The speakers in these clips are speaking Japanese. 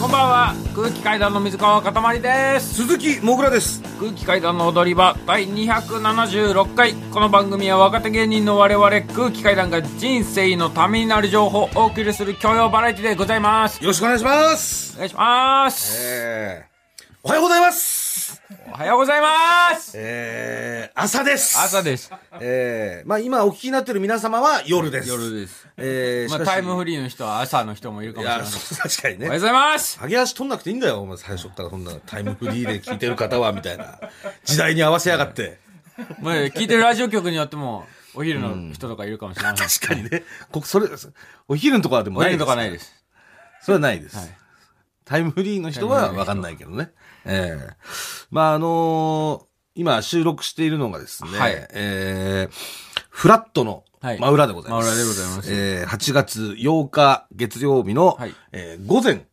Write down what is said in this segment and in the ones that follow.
こんばんは。空気階段の水川かたまりです。鈴木もぐらです。空気階段の踊り場第276回。この番組は若手芸人の我々空気階段が人生のためになる情報をお送りする教養バラエティでございます。よろしくお願いします。お願いします。えー、おはようございますおはようございます。えー、朝です。朝です。えー、まあ今お聞きになってる皆様は夜です。夜です。えー、まあしかしタイムフリーの人は朝の人もいるかもしれない。そう確かにね。おはようございます。上げ足取んなくていいんだよ。お前最初からそんなタイムフリーで聞いてる方はみたいな。時代に合わせやがって。まあ聞いてるラジオ局によってもお昼の人とかいるかもしれません。確かにね。こそれお昼のとこはでもないですとかないです。それはないです。はい。タイムフリーの人はわかんないけどね。ええ。まあ、あのー今収録しているのがですね、はい。えーフラットのはい。真裏でございます。真裏でございます。えー8月8日月曜日の、はい。えー午前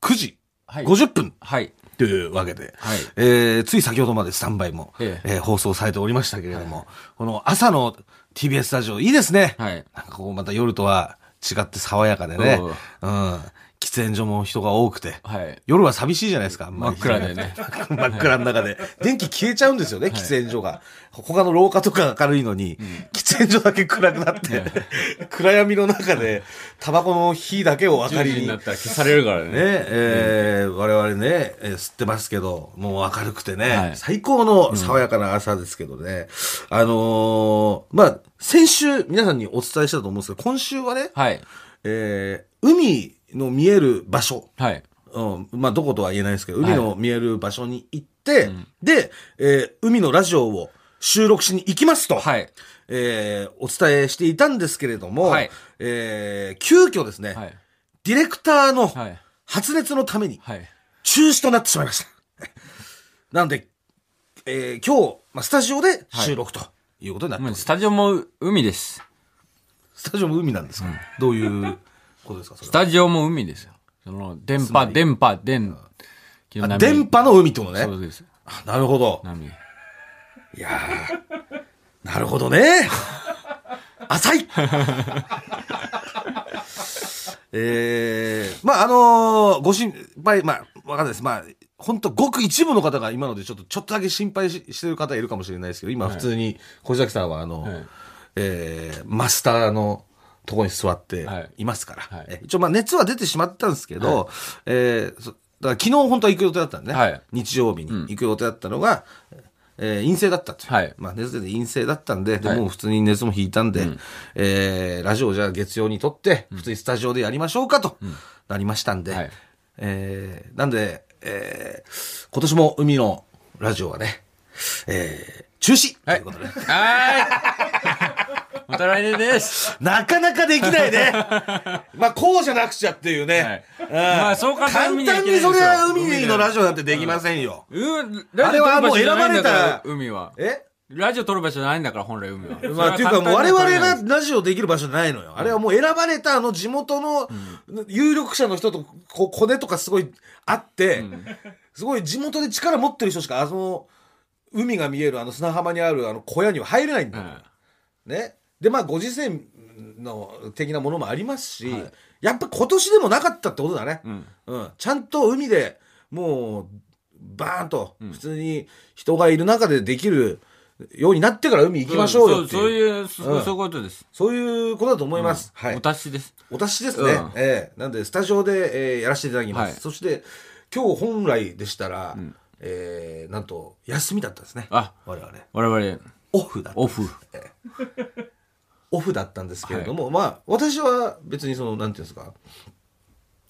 9時はい。50分はい。というわけで、はい。えーつい先ほどまでスタンバイも、ええ。ー放送されておりましたけれども、この朝の TBS ラジオいいですね。はい。なんかこうまた夜とは違って爽やかでね。う。うん。喫煙所も人が多くて。はい夜は寂しいじゃないですか。真っ暗でね。真っ暗の中で。電気消えちゃうんですよね、喫煙所が。他の廊下とか明るいのに、喫煙所だけ暗くなって、暗闇の中で、タバコの火だけを明か10りに。になったら消されるからねえー我々ね、えー吸ってますけど、もう明るくてね、はい最高の爽やかな朝ですけどね。あのーまあ、先週皆さんにお伝えしたと思うんですけど、今週はね、はいえー海の見える場所、はい。うん、まあ、どことは言えないですけど、海の見える場所に行って、で、えー海のラジオを収録しに行きますと、はい。えーお伝えしていたんですけれども、はい。えー急遽ですね、はい。ディレクターのはい。発熱のためにはい。中止となってしまいました。なので、えー今日、まあ、スタジオで収録ということになってます。スタジオも海です。スタジオも海なんですか、どういうことですかスタジオも海ですよ。その電波電波電はあ電波の海ってことね？そうです。あなるほど。波。いやー、なるほどね。浅い。えー、まあ、あのーご心配、まあ、わかんないです。まあ、本当ごく一部の方が今のでちょっと、ちょっとだけ心配ししてる方いるかもしれないですけど、今普通に小崎さんは、あの、はい。えーマスターのとこに座ってはい。いますから。はい。え一応、まあ、熱は出てしまったんですけど、えーそだから昨日本当は行く予定だったんでね。はい。日曜日に行く予定だったのが、えー陰性だったという。はい。まあ、熱出て陰性だったんで、ではい。もう普通に熱も引いたんで、えーラジオをじゃあ月曜に撮って、普通にスタジオでやりましょうかと、なりましたんで、はい。えーなんで、えー今年も海のラジオはね、えー中止ということで、はいまた来年ですなかなかできないね。まあ、こうじゃなくちゃっていうね。はい。うんまあそう簡単に簡単にそれは海のラジオオなんてできませんよ。うんあれはもう選ばれたら海は。え？ラジオ撮る場所じゃないんだから本来海は。まあ、っていうかもう我々ががラジオできる場所じゃないのよ。あれはもう選ばれたあの地元の有力者の人とこコネとかすごいあって、すごい地元で力持ってる人しかあの海が見えるあの砂浜にあるあの小屋には入れないんだ。よ。ね？で、まあご時世の的なものもありますし、はい。やっぱ今年でもなかったってことだね。うん。うん、ちゃんと海でもうバーンと普通に人がいる中でできるようになってから海行きましょうよっていう。そういうそううん。そういうことです。そういうことだと思います。はい。お。達しですお達しですね。うん。ええ。なんで、スタジオで、えーやらせていただきます。はい。そして、今日本来でしたら、えーなんと、休みだったんですね。あ。我々。我々オフだった。オフオフだったんですけれども、まあ、私は別にその、なんていうんですか、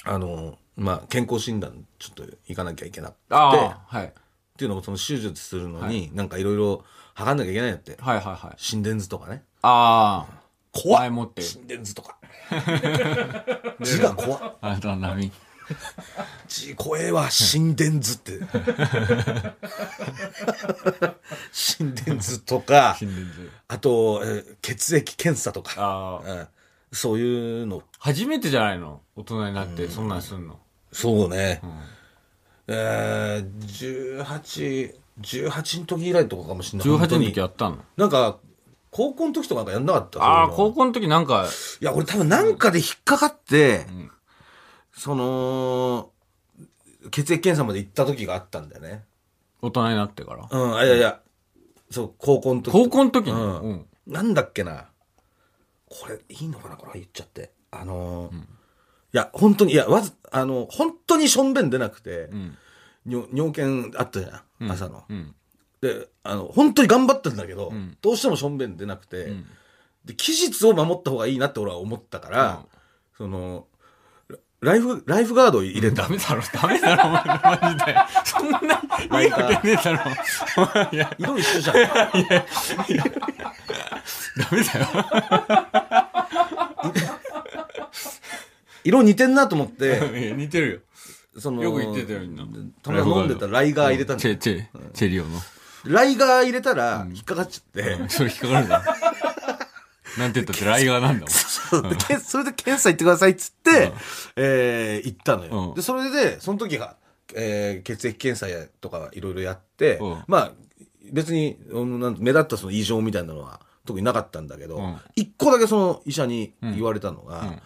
あの、まあ、健康診断、ちょっと行かなきゃいけなくて、はい。ていうのも、その手術するのに、なんかいろいろ測んなきゃいけないんだって。はいはいはい。心電図とかね。ああ。怖っ。前もって。心電図とか。字が怖っ。あと波字怖えわ、心電図って。心電図とか、あと、えー血液検査とか、うん。そういうの。初めてじゃないの？大人になってそんなんすんの？そうね。えー、18、18の時以来とかかもしれない。18の時やったの？なんか、高校の時とかなんかやんなかった？ああ高校の時なんかいや、俺多分なんかで引っかかって、その、血液検査まで行った時があったんだよね。大人になってから？うん、あいやいや、そう、高校の時。高校の時に？うんうん。なんだっけな。これ、いいのかな？これ言っちゃって。あのーいや、本当に、いや、わず、あの、本当にしょんべん出なくて、うん。尿尿検あったじゃん、朝の。うん。で、あの、本当に頑張ったんだけど、んどうしてもしょんべん出なくて、んで、期日を守った方がいいなって俺は思ったから、その、ライフ、ライフガード入れたダ。メだろ、ダメだろ、マジで。そんないいことねえだろ。いや、色一緒じゃん。ダメだよ。色似てんなと思って、いや似てるその、よく言ってたよみんなたまに飲んでたライガー入れたよ。んだよチェ、チェ、チェリオの。ライガー入れたら、引っかかっちゃって、それ引っかかるんだ。なんて言ったってライガーなんだもん。それで検査行ってくださいっつって、えー行ったのよ。うん。で、それで、その時が、えー血液検査やとかいろいろやって、うん。まあ、別に、目立ったその異常みたいなのは特になかったんだけどうん、一、個だけその医者に言われたのが、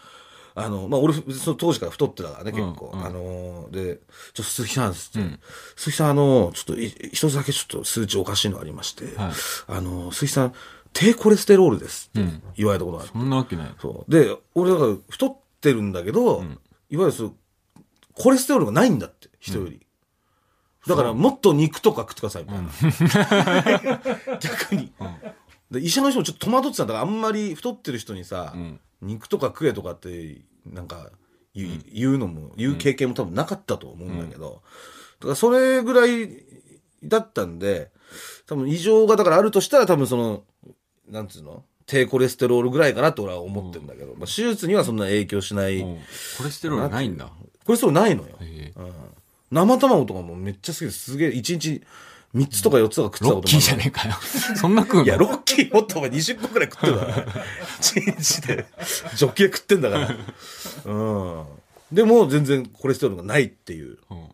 あの、まあ、俺、その当時から太ってたからね、結構。うん。うんあのーで、ちょっと鈴木さんっつって、うん。鈴木さん、あの、ちょっとい一つだけちょっと数値おかしいのありまして、はい。あの、鈴木さん、低コレステロールですってうん言われたことがある。そんなわけない。そう。で、俺だから太ってるんだけど、いわゆるそう、コレステロールがないんだって、人より。だからもっと肉とか食ってください、みたいな。逆に、で。医者の人もちょっと戸惑ってたんだから、あんまり太ってる人にさ、ん肉とか食えとかって、なんか言う,、言うのも、言う経験も多分なかったと思うんだけど、だからそれぐらいだったんで、多分異常がだからあるとしたら多分その、なんつうの？低コレステロールぐらいかなと俺は思ってるんだけど、まあ、手術にはそんな影響しない、うんコレステロールないんだ。コレステロールないのよ。へえうん生卵とかもめっちゃ好きです。すげえ、1日3つとか4つとか食ってたロッキーこともあるじゃねえかよ。そんな食うの？いや、ロッキーもっとお前20個くらい食ってたから。1日で、ジョッキで食ってんだから。うん。でも、全然コレステロールがないっていう、うん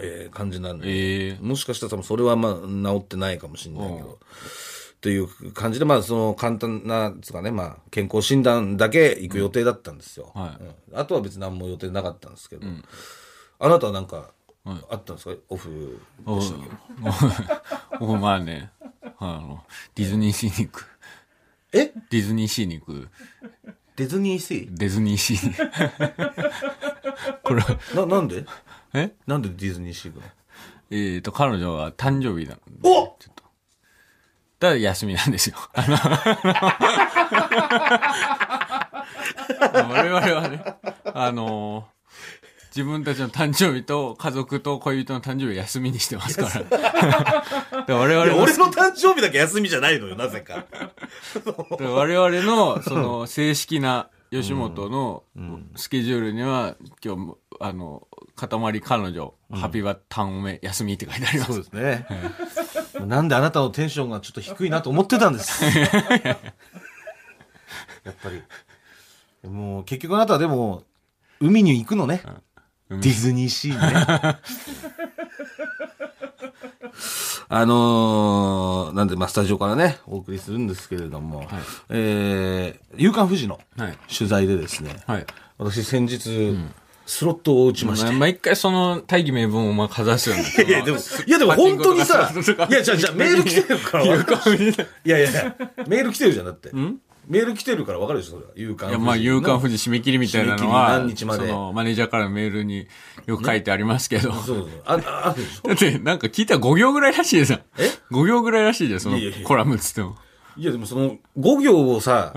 えー感じなんで。ええもしかしたら多分それはまあ治ってないかもしれないけど。という感じで、まあその簡単な、つうかね、まあ健康診断だけ行く予定だったんですよ。はい。うん。あとは別に何も予定なかったんですけど。あなたはなんか、はい。あったんですか？オフおでしたっけ？おまあね、あの、ディズニーシーに行く。え？ディズニーシーに行く。ディズニーシディズニーシー。に。これ、ーな、なんで？え？なんでディズニーシー行くの？えっ、と、彼女は誕生日なので。おちょっと。だから休みなんですよ。あの、我々はね、あの、自分たちの誕生日と家族と恋人の誕生日を休みにしてますから。だから我い々俺の誕生日だけ休みじゃないのよ、なぜか。で我々の、その、正式な吉本のスケジュールには、今日も、あの、塊彼女、ハピバタンおめ、休みって書いてあります。そうですね。なんであなたのテンションがちょっと低いなと思ってたんです。やっぱり。もう結局あなたはでも、海に行くのね。ディズニーシーにね。あのーなんで、まあ、スタジオからね、お送りするんですけれども、えー、夕刊富士のはい。取材でですね、はい。私先日、スロットを打ちまして、毎回その大義名分をお前かざすよね。いや、でも、いや、でも本当にさ、いや、じゃあ、じゃあメール来てるから分かる。いやいやいや、メール来てるじゃん、だって。メール来てるから分かるでしょ、それは。夕刊いや、まあ、夕刊富士締め切りみたいなのは、何日までその、マネージャーからのメールによく書いてありますけど、そうそう。あ、ああるでしょ。だって、なんか聞いたら5行ぐらいらしいじゃん。え ?5 行ぐらいらしいじゃん、そのコラムっつっても。いや、でもその、5行をさ、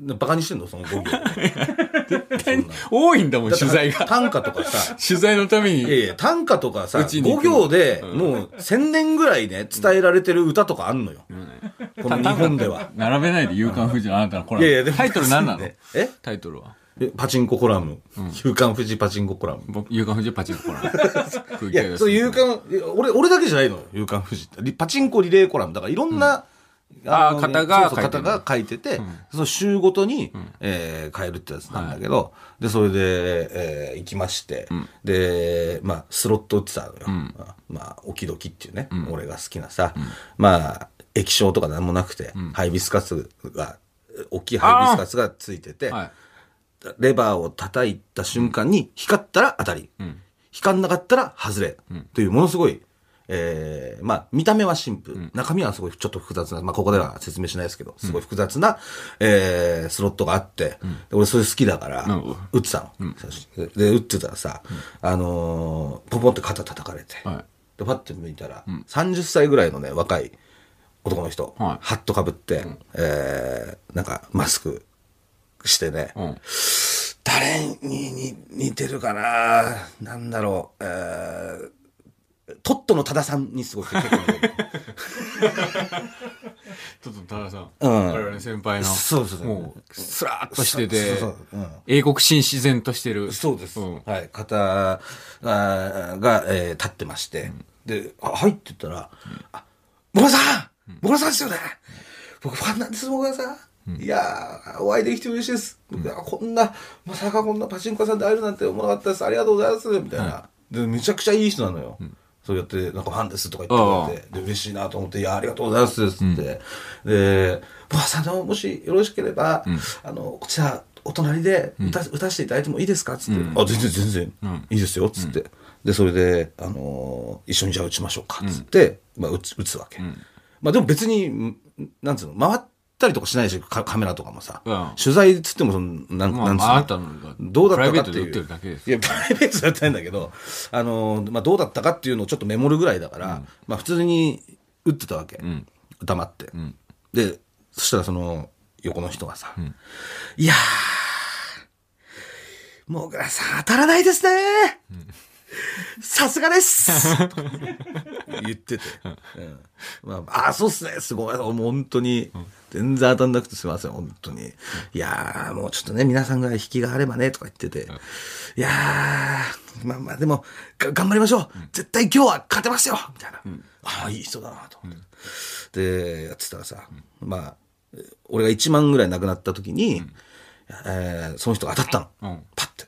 バカにしてんのその5行。そんな多いんだもん、取材が。短歌とかさ、取材のために。いやいや、短歌とかさ、うちに行5くの行でもう1000年ぐらいね、伝えられてる歌とかあんのよ。この日本では。並べないで、夕刊富士のあなたのコラム。いやいや。タイトル何なの？ねえ？タイトルは？えパチンココラム。夕刊富士パチンココラム。僕、夕刊富士パチンココラム。空いや、そう、夕刊、俺、俺だけじゃないのよ、夕刊富士って。リパチンコリレーコラム。だからいろんな、あーの方が書いてる方が書いてて、その週ごとに、えー変えるってやつなんだけど、で、それで、えー行きまして、で、まあ、スロット打ってたのよ。まあ、オキドキっていうね、俺が好きなさ、まあ、液晶とかなんもなくて、ハイビスカスが、大きいハイビスカスがついてて、はい。レバーを叩いた瞬間に光ったら当たり。光んなかったら外れ。というものすごい、えー、まあ、見た目はシンプル。中身はすごいちょっと複雑な、まあ、ここでは説明しないですけど、すごい複雑な、えー、スロットがあって、で俺それ好きだから、うん打ってたの。で、で打ってたらさ、あのーポンポンって肩叩かれて、はい。で、パッて見たら、30歳ぐらいのね、若い男の人、はい。ハットかぶって、えー、なんかマスクしてね、うん。誰にに似てるかななんだろう、えー、トットの多田さんにすごい結構似てるちょっと多田さん。うん我々の先輩の。そうそうもう、スラーっとしてて英国紳自然としてる。そうです。んはい。方あーが、えー立ってまして、で、あ、はいって言ったら、あ、もぐらさんもぐらさんですよね僕ファンなんです、もぐらさん。いやー、お会いできて嬉しいです。僕はこんな、まさかこんなパチンコ屋さんで会えるなんて思わなかったです。ありがとうございます。みたいな。で、めちゃくちゃいい人なのよ。そうやって、なんかファンですとか言ってくれて、で、嬉しいなと思って、いや、ありがとうございます。つって。で、もぐらさんの、もしよろしければ、あの、こちら、お隣で歌,、歌わせていただいてもいいですか？つって、あ、全然全然、いいですよ。つって。で、それで、あのー一緒にじゃあ打ちましょうか？つって、まあ、打つ、打つわけ。まあ、でも別に、んなんつうの、回ったりとかしないし、カカメラとかもさ、うん。取材っつってもその、なん、まあ、なんつうの、まあ、あんたのがどうだったかっていう。プライベートで売ってるだけです。いや、プライベートじゃないんだけど、あのーまあ、どうだったかっていうのをちょっとメモるぐらいだから、まあ、普通に打ってたわけ。ん。黙って、ん。で、そしたらその、横の人がさ、いやー、もぐらさん当たらないですね さすがです 言ってて。うんまあ、あ、そうっすね。すごい。もう本当に、全然当たんなくてすみません。本当に。いやー、もうちょっとね、皆さんが引きがあればね、とか言ってて。いやー、まあまあ、でも、が頑張りましょう。絶対今日は勝てますよみたいな。ああ、いい人だな、と思って。で、やってたらさ、まあ、俺が1万ぐらいなくなった時に、えーその人が当たったの。うんパッて。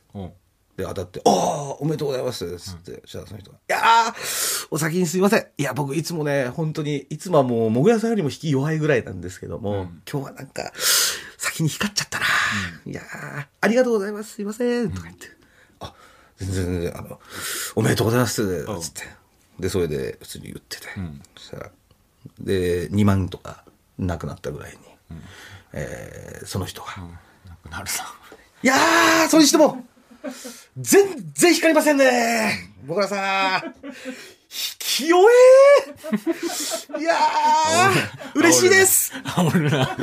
うん。で、当たって、ああ、おめでとうございます。つって、そしたらその人が、いやー、お先にすいません。いや、僕いつもね、本当に、いつもはもう、もぐらさんよりも引き弱いぐらいなんですけども、今日はなんか、先に光っちゃったな。いやー、ありがとうございます。すいません。とか言って、あ、全然全然、あの、おめでとうございます。つって。で、それで、普通に言ってて。そしたら、で、2万とか、なくなったぐらいに、えーその人が、なくなるな。いやー、それにしても、全然光りませんね。僕らさん、引き終えいやー、嬉しいです。あ、俺な。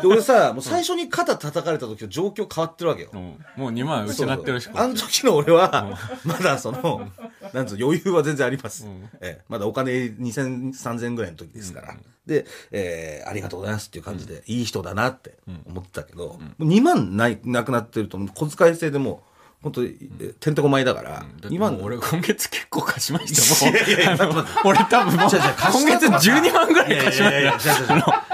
で俺さ、もう最初に肩叩かれた時と状況変わってるわけよ。うんもう2万失ってるしあの時の俺は、まだその、なんつうの余裕は全然あります。ええまだお金2000、3000ぐらいの時ですから。で、えーありがとうございますっていう感じで、いい人だなって思ってたけど、もう2万ない、なくなってると、小遣い制でもう、本当てんてこまいだから、だって2万もう俺今月結構貸しましたもん。俺多分もう、今月12万ぐらい貸しました。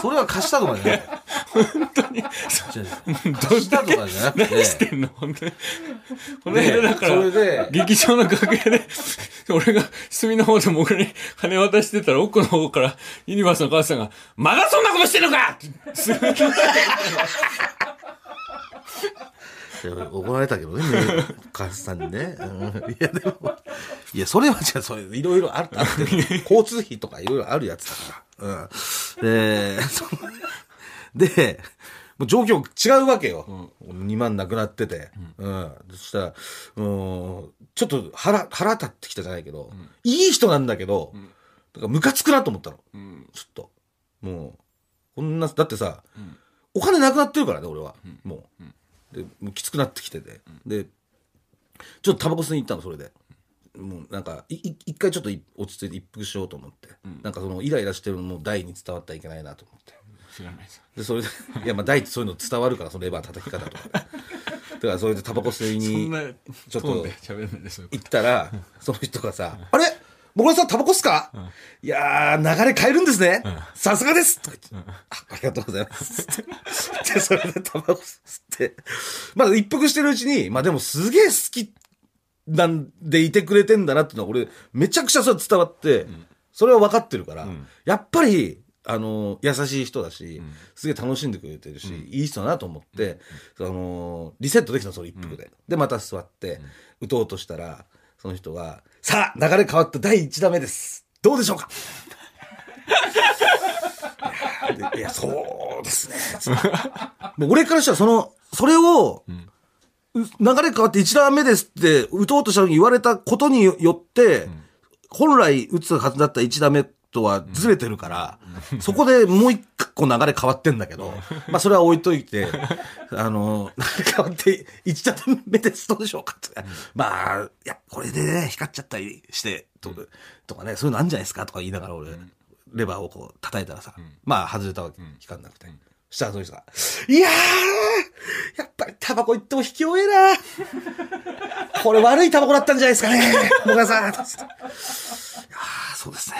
それは貸したとかじゃない。本当に。貸したとかじゃなくて。何してんの？本当に。この間だから、劇場の楽屋で、俺が隅の方で僕に金渡してたら、奥の方からユニバースの母さんが、まだそんなことしてんのかってすぐいや怒られたけどね、母さんにね。うんいや、でも、いや、それはじゃあ、それ、いろいろある、あって、交通費とかいろいろあるやつだから。うん。で、もう状況違うわけよ。2万なくなってて。うん。そしたら、うん、ちょっと腹、腹立ってきたじゃないけど、いい人なんだけど、だからムカつくなと思ったの。うんちょっと。もう、こんな、だってさ、んお金なくなってるからね、俺は。もう。で、もうきつくなってきてて。で、ちょっとタバコ吸いに行ったの、それで。もうなんか、いい一回ちょっとい落ち着いて一服しようと思って。なんかそのイライラしてるのも大に伝わったらいけないなと思って。知らないです。で、それで、いや、まあ大ってそういうの伝わるから、そのレバー叩き方とか。だからそれでタバコ吸いに ちょっと。行ったら、その人がさ、あれ？もぐらさんタバコっすか、いやー、流れ変えるんですね。さすがです。とか言って、あ、ありがとうございます。で、それでタバコ吸って、まあ一服してるうちに、まあでもすげえ好きなんでいてくれてんだなっていうのは俺、めちゃくちゃそれ伝わって、それは分かってるから、やっぱり、あの、優しい人だし、すげえ楽しんでくれてるし、いい人だなと思って、その、リセットできたの、その一服で。で、また座って、打とうとしたら、その人が、さあ、流れ変わった第1打目です。どうでしょうか？いやそうですね。もう俺からしたら、その、それを、う流れ変わって1打目ですって、打とうとしたのに言われたことによって、本来打つはずだった1打目とはずれてるから、そこでもう一個流れ変わってんだけど、まあそれは置いといて、あの、変わって1打目です、どうでしょうかって。まあ、いや、これでね、光っちゃったりして、ととかね、そういうのあるんじゃないですかとか言いながら俺、レバーをこう叩いたらさ、まあ外れたわけ、光んなくて。そしたらその人が、いやー、やっぱりタバコ行っても引き終えなこれ悪いタバコだったんじゃないですかね、野川さん。つっていやーそうですね。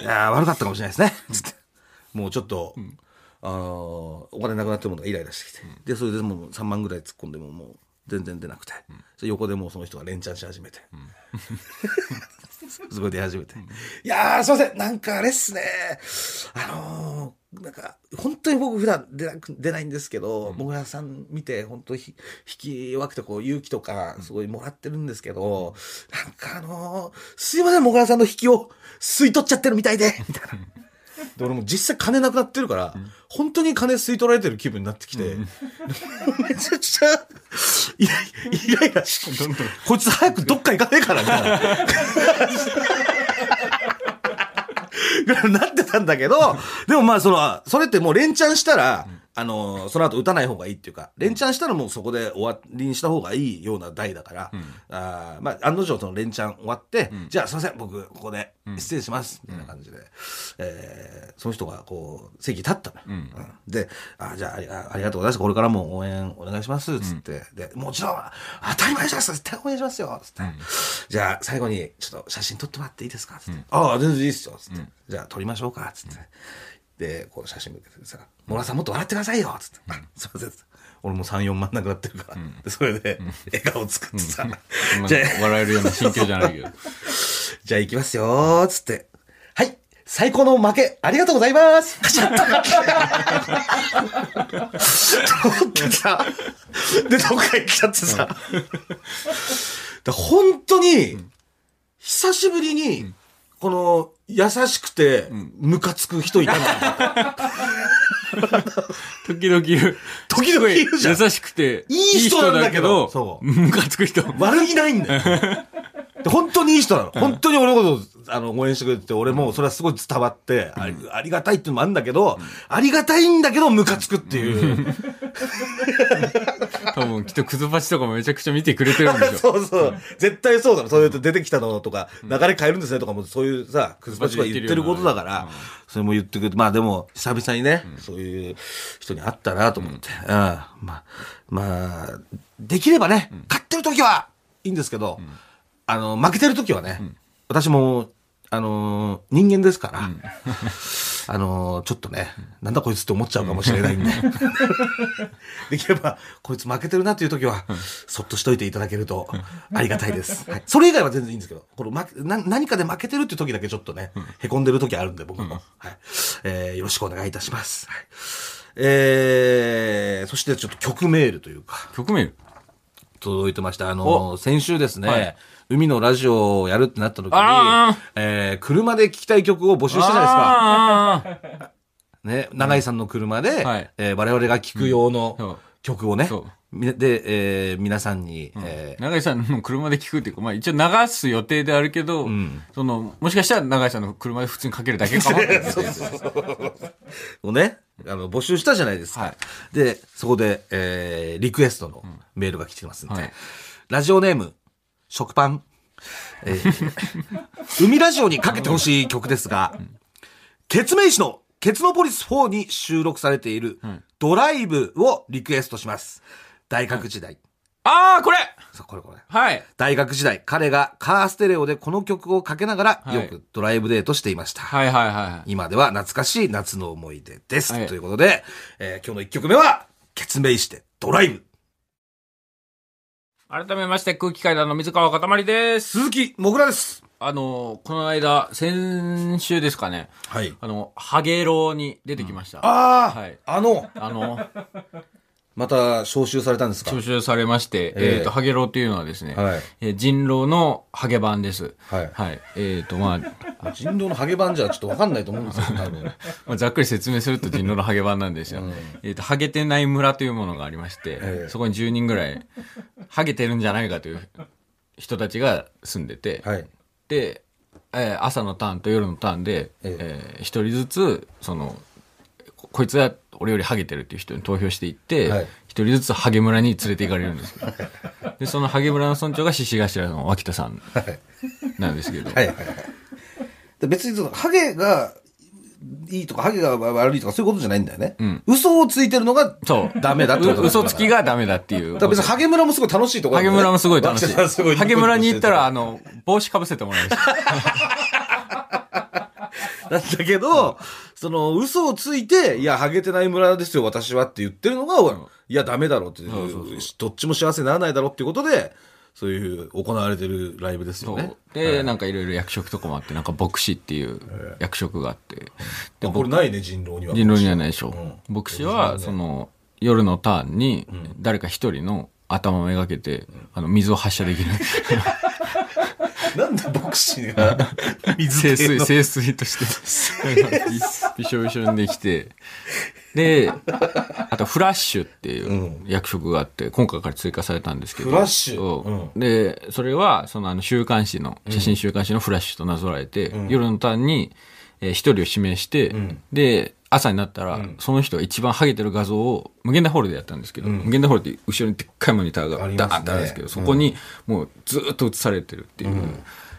いやー悪かったかもしれないですね。つって。もうちょっと、あのーお金なくなってるものがイライラしてきて。で、それでもう3万ぐらい突っ込んでももう全然出なくて。それ横でもうその人が連チャンし始めて。すごい出始めて。いやー、すいません。なんかあれっすね。あのーなんか、本当に僕普段出なく、出ないんですけど、もぐらさん見て、本当にひ引き弱くてこう勇気とか、すごいもらってるんですけど、なんかあのーすいません、もぐらさんの引きを吸い取っちゃってるみたいで、みたいな。で、俺も実際金なくなってるから、本当に金吸い取られてる気分になってきて、めちゃくちゃ、イライラして、こいつ早くどっか行かねえから、みたいな。ぐらいになってたんだけど、でもまあその、それってもう連チャンしたら、あの、その後打たない方がいいっていうか、連チャンしたらもうそこで終わりにした方がいいような台だから、あーまあ案の定その連チャン終わって、じゃあすいません、僕ここで失礼します、みたいな感じで、えーその人がこう、席立ったのよ、うん。で、あじゃあありがとうございます、これからも応援お願いします、つって、で、もちろん、当たり前です、絶対応援しますよ、つって。じゃあ最後にちょっと写真撮ってもらっていいですか？つって。ああ、全然いいですよ、つって。じゃあ撮りましょうか、つって。で、こう写真向けてさ、モラさんもっと笑ってくださいよつって。あすいません。俺も3、4万なくなってるから。でそれで、笑顔作ってさ、まあ じゃあ、笑えるような心境じゃないけど。じゃあ行きますよつって。はい最高の負け、ありがとうございますカシャッと思ってさ、で、どっか行っちゃってさ。で本当に、久しぶりに、この、優しくて、ムカつく人いたんだ。時々いる。時々いるじゃん優しくて、いい人なんだけどそうムカつく人。悪気ないんだよ。で本当にいい人なの。本当に俺のこと、あの、応援してくれてて、俺もそれはすごい伝わって、ありありがたいっていうのもあるんだけど、ありがたいんだけど、ムカつくっていう。多分きっとクズパチとかもめちゃくちゃ見てくれてるんでしょ。そうそう。絶対そうだろ。そういうと出てきたのとか、流れ変えるんですねとかも、そういうさ、クズパチが言ってることだから、それも言ってくれて、まあでも、久々にね、そういう人に会ったなと思って。うん。まあ、まあ、できればね、勝ってる時はいいんですけど、あの、負けてる時はね、私も、あのー人間ですから、あのーちょっとね、なんだこいつって思っちゃうかもしれないんで。できれば、こいつ負けてるなっていう時は、そっとしといていただけると、ありがたいです。はい、それ以外は全然いいんですけど、この負けな何かで負けてるっていう時だけちょっとね、へこんでる時あるんで、僕も。はい。えーよろしくお願いいたします。はい。えー、そしてちょっと曲メールというか、曲名届いてました。あの、先週ですね、はい海のラジオをやるってなった時にえー車で聴きたい曲を募集したじゃないですか。あね、長井さんの車で、はい。えー我々が聴く用そう。の曲をね、そう。みで、えー皆さんに、えー。長井さんの車で聞くっていうか、まあ一応流す予定であるけど、その、もしかしたら長井さんの車で普通にかけるだけかもって言っててーをね、あの、募集したじゃないですか。はい。で、そこで、えーリクエストのメールが来てますんで、はい。ラジオネーム、食パン。えー海ラジオにかけてほしい曲ですが、ケツメイシのケツノポリス4に収録されているドライブをリクエストします。大学時代。ああ、これそうこれこれ。はい。大学時代、彼がカーステレオでこの曲をかけながら、はいよくドライブデートしていました。はいはいはい。今では懐かしい夏の思い出です。はいということで、えー今日の一曲目は、ケツメイシでドライブ。改めまして空気階段の水川かたまりです。鈴木もぐらです。あの、この間、先週ですかね。はい。あの、ハゲロウに出てきました。ああ、はいあの、あの、また招集されたんですか？招集されまして、えええっ、と、ハゲロウっていうのはですね、はいえー人狼のハゲ版です。はいはい。えっ、と、まあ、人狼のハゲ版じゃちょっとわかんないと思うんですよ、多分。まあ、ざっくり説明すると人狼のハゲ版なんですよ。えっ、と、ハゲてない村というものがありまして、ええそこに10人ぐらい、ハゲてるんじゃないかという人たちが住んでて、はい。で、えー朝のターンと夜のターンで、ええー一人ずつ、その、ここいつは俺よりハゲてるっていう人に投票していって、一、はい人ずつハゲ村に連れて行かれるんですけど、で、そのハゲ村の村長が獅子頭の脇田さんなんですけど、はいはいはい。で別にその、ハゲがいいとか、ハゲが悪いとかそういうことじゃないんだよね。ん嘘をついてるのがそう。ダメだってことう嘘つきが。がダメだっていう。だ別にハゲ村もすごい楽しいところハゲ村もすごい楽しい。ハゲ村に行ったら、あの、帽子かぶせてもらえるんですよ なんだけど、その、嘘をついて、いや、ハゲてない村ですよ、私はって言ってるのが、いや、ダメだろうって、どっちも幸せにならないだろうっていうことで、そういう行われてるライブですよね。で、なんかいろいろ役職とかもあって、なんか牧師っていう役職があって、であこれないね、人狼には。人狼にはないでしょ。うん。牧師は、その、夜のターンに、誰か一人の頭をめがけて、あの、水を発射できる。なんで牧師が 水清水、系の。清水として、びしょびしょにできて、で、あとフラッシュっていう役職があって、今回から追加されたんですけど。フラッシュ？そう。で、それは、そのあの週刊誌の、写真週刊誌のフラッシュとなぞらえて、夜のターンに、えー一人を指名して、で、朝になったら、その人が一番ハゲてる画像を無限大ホールでやったんですけど、無限大ホールって後ろにでっかいモニターがダーンってあるんですけど、そこにもうずーっと映されてるっていう、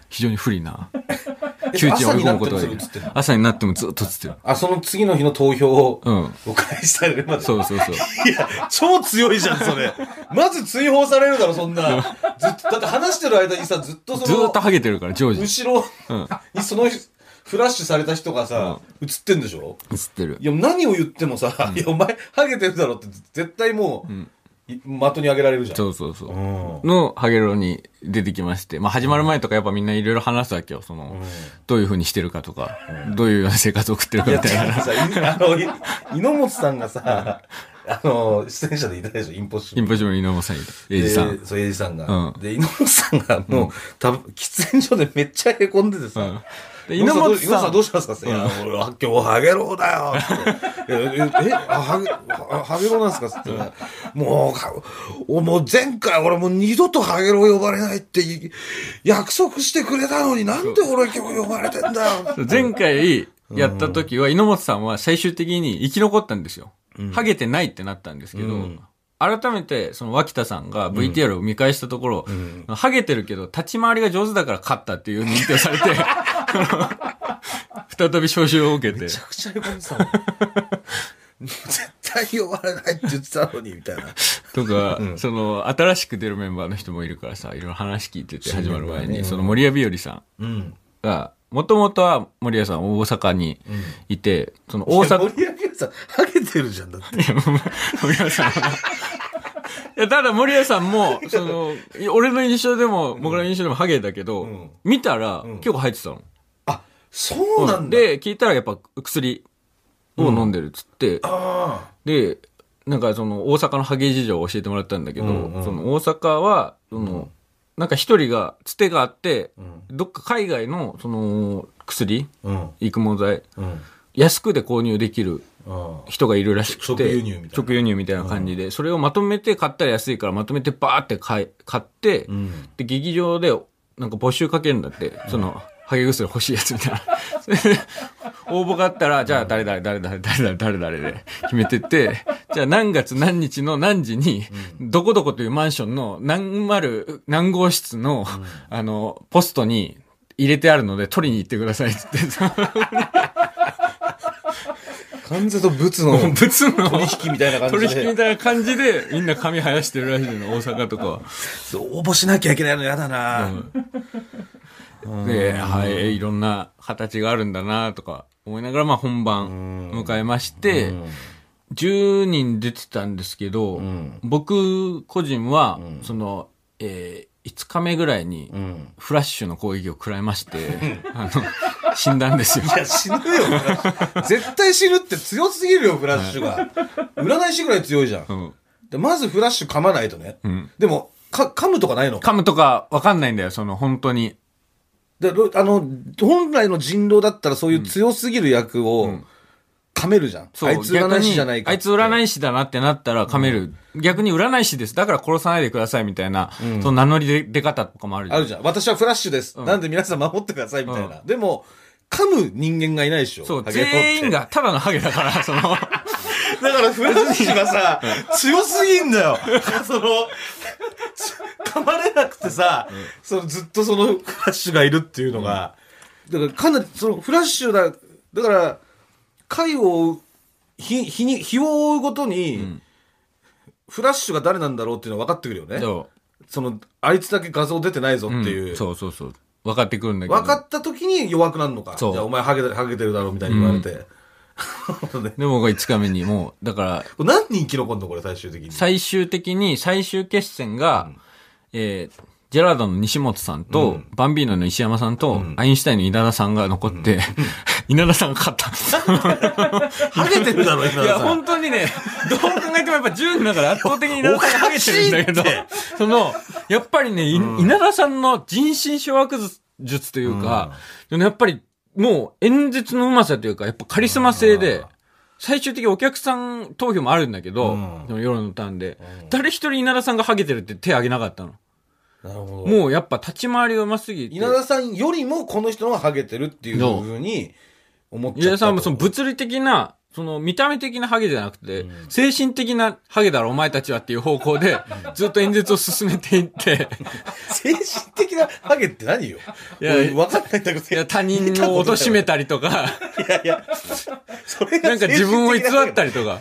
非常に不利な、窮地に追い込むことができる朝になってもずっと映ってる。あ、その次の日の投票を、うんお返しされるまで。そうそうそう。いや、超強いじゃん、それ。まず追放されるだろ、そんな。ずっと、だって話してる間にさ、ずっとそのずーっと、ハゲてるから、常時。映後ろにそのフラッシュされた人がさ、映ってんでしょ？ってるい。や、何を言ってもさ、いや、お前、ハゲてるだろって、絶対もう、い的に上げられるじゃん。そうそうそう。うんのハゲロに出てきまして、まあ始まる前とかやっぱみんないろいろ話すわけよ。その、どういう風にしてるかとか、どういうような生活を送ってるかみたいな。あの、い猪本さんがさ、あの、出演者でいたでしょ、インポッシブル。インポッシブル井上さん、エイジさん。でそう、エイジさんが。うんで、猪本さんがもう、多分喫煙所でめっちゃ凹んでてさ、猪本さん。どうしますか？っていや、俺は今日ハゲロウだよ。え、ハゲ、はハゲロウなんですか？ってもうもう前回俺もう二度とハゲロウ呼ばれないってい約束してくれたのになんで俺今日呼ばれてんだよ。前回やった時は、猪本さんは最終的に生き残ったんですよ。ハゲてないってなったんですけど、うん。改めて、その脇田さんが VTR を見返したところ、ハゲてるけど、立ち回りが上手だから勝ったっていう認定をされて、再び招集を受けてめちゃ、くちゃ喜んでたの。絶対呼ばれないって言ってたのに、みたいな。とか、その、新しく出るメンバーの人もいるからさ、いろいろ話聞いてて始まる前に、その森谷日和さんうん。が、もともとは森谷さん大阪にいて、その大大阪。阪、森明さん、ハゲてるじゃん、だって。森谷さんは。いや、ただ森谷さんも、その、俺の印象でも、僕の印象でもハゲだけど、ん見たら、結構入ってたの。あ、そうなんだ。、で、聞いたらやっぱ薬を飲んでるっつって、あで、なんかその大阪のハゲ事情を教えてもらったんだけど、うんうん。その大阪は、その、なんか一人が、つてがあって、ん。どっか海外のその薬、あ。うん。育毛剤、うん。安くで購入できるあ人がいるらしくて。直輸入みたいな。直輸入みたいな感じで、それをまとめて買ったら安いからまとめてバーって買い買って、ん。で、劇場でなんか募集かけるんだって、その、ハゲ薬欲しいやつみたいな。応募があったら、じゃあ誰々誰々誰々誰々で決めてって、じゃあ何月何日の何時に、どこどこというマンションの何丸、何号室の、あの、ポストに入れてあるので取りに行ってくださいって言って、完全と物の 物の取引みたいな感取じで。引みたいな感じで、みんな髪生やしてるらしいの、大阪とかは。応募しなきゃいけないの嫌だな。で、はい、いろんな形があるんだなとか思いながら、まあ本番迎えまして、10人出てたんですけど、僕個人は、その、えー5日目ぐらいに、うん。フラッシュの攻撃を食らいまして、あの、死んだんですよ。いや、死ぬよ、絶対死ぬって強すぎるよ、フラッシュが。占い師ぐらい強いじゃん。うんでまずフラッシュ噛まないとね。んでも、か、噛むとかないの噛むとかわかんないんだよ、その、本当に。でろあの、本来の人狼だったらそういう強すぎる役を噛めるじゃん。そう、あいつ占い師じゃないかあいつ占いい師だなってなったら噛める。逆に占い師です。だから殺さないでくださいみたいな、その名乗りで出方とかもあるじゃん。あるじゃん。私はフラッシュです。なんで皆さん守ってくださいみたいな。でも、噛む人間がいないでしょ。そう、全員。がただのハゲだから、その、だからフラッシュがさ、強すぎんだよ。その、噛まれなくてさ、そのずっとそのフラッシュがいるっていうのが、だからかなり、そのフラッシュだ、だから、回を日、日に、日を追うごとに、フラッシュが誰なんだろうっていうのが分かってくるよね。そその、あいつだけ画像出てないぞう、っていう。んそうそうそう。分かってくるんだけど。分かった時に弱くなるのか。じゃあお前ハゲてハゲてるだろうみたいに言われて。ねで、僕が5日目にもう、だから、何人生き残んのこれ最終的に？最終的に、最終決戦が、えージェラードの西本さんと、バンビーノの石山さんと、アインシュタインの稲田さんが残って、稲田さんが勝った。ハゲてるだろ、稲いや、田さん。本当にね、どう考えてもやっぱ10の中で圧倒的に稲田さんがハゲてるんだけどその、やっぱりね、い稲田さんの人心掌握術というか、やっぱりもう演説のうまさというか、やっぱカリスマ性で、最終的にお客さん投票もあるんだけど、うんそのターンで、誰一人稲田さんがハゲてるって手挙げなかったの。なるほど。もうやっぱ立ち回りがうますぎて。稲田さんよりもこの人の方がハゲてるっていうふうに思っちゃったと。稲田さんもその物理的な、その見た目的なハゲじゃなくて、精神的なハゲだろお前たちはっていう方向で、ずっと演説を進めていって、精神的なハゲって何よ？いや俺分かんないんだけど。いや他人を貶めたりとか、いやいや、それがなんか自分を偽ったりとか、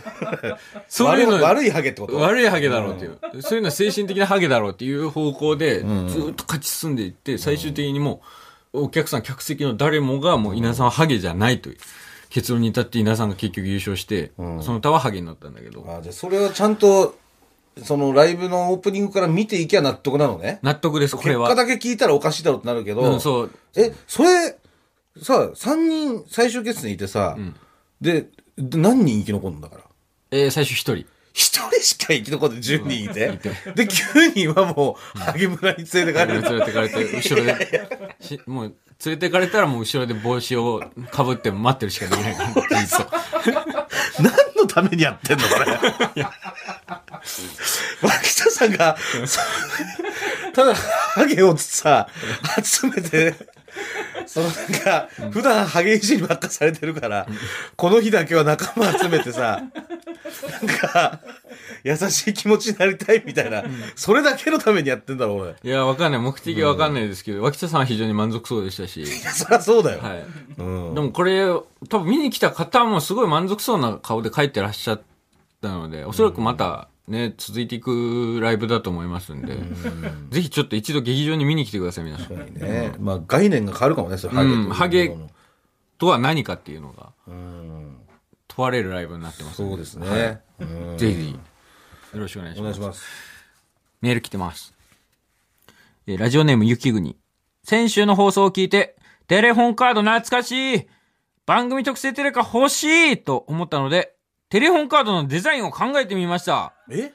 そういうの、悪いハゲってこと？悪いハゲだろうっていう、そういうのは精神的なハゲだろうっていう方向で、ずっと勝ち進んでいって、最終的にもう、お客さん、客席の誰もが、もう稲田さんはハゲじゃないという結論に至って稲田さんが結局優勝して、その他はハゲになったんだけど、あじゃあそれをちゃんと、そのライブのオープニングから見ていきゃ納得なのね？納得です、これは。結果だけ聞いたらおかしいだろうってなるけど、うん、そう。え、それ、さ、3人最終決戦いてさ、で、で何人生き残るんだから？えー、最初一人。一人しか生き残って10人いて、で、9人はもう、ハゲ村に連れてかれ連る。れてかれて、後ろで、しもう、連れてかれたらもう後ろで帽子をかぶって待ってるしかできないから、何のためにやってんのこれ。脇田さんが、ただ、ハゲをさ、集めて、そのなんか、普段ハゲいじりばっかされてるから、この日だけは仲間集めてさ、なんか、優しい気持ちになりたいみたいな、それだけのためにやってんだろ、俺。いや、わかんない。目的はわかんないですけど、脇田さんは非常に満足そうでしたし。そりゃそうだよ。はい。うん。でもこれ、多分見に来た方もすごい満足そうな顔で帰ってらっしゃったので、おそらくまたね、続いていくライブだと思いますんで、ぜひちょっと一度劇場に見に来てください、皆さん。ね、まあ概念が変わるかもね、それハゲううんハゲとは何かっていうのがうん。問われるライブになってますんそうですね。はいうんぜひ、よろしくお願いしますお願いし。ます。メール来てます。えーラジオネーム雪国。先週の放送を聞いて、テレフォンカード懐かしい番組特製テレカ欲しいと思ったので、テレフォンカードのデザインを考えてみました。え？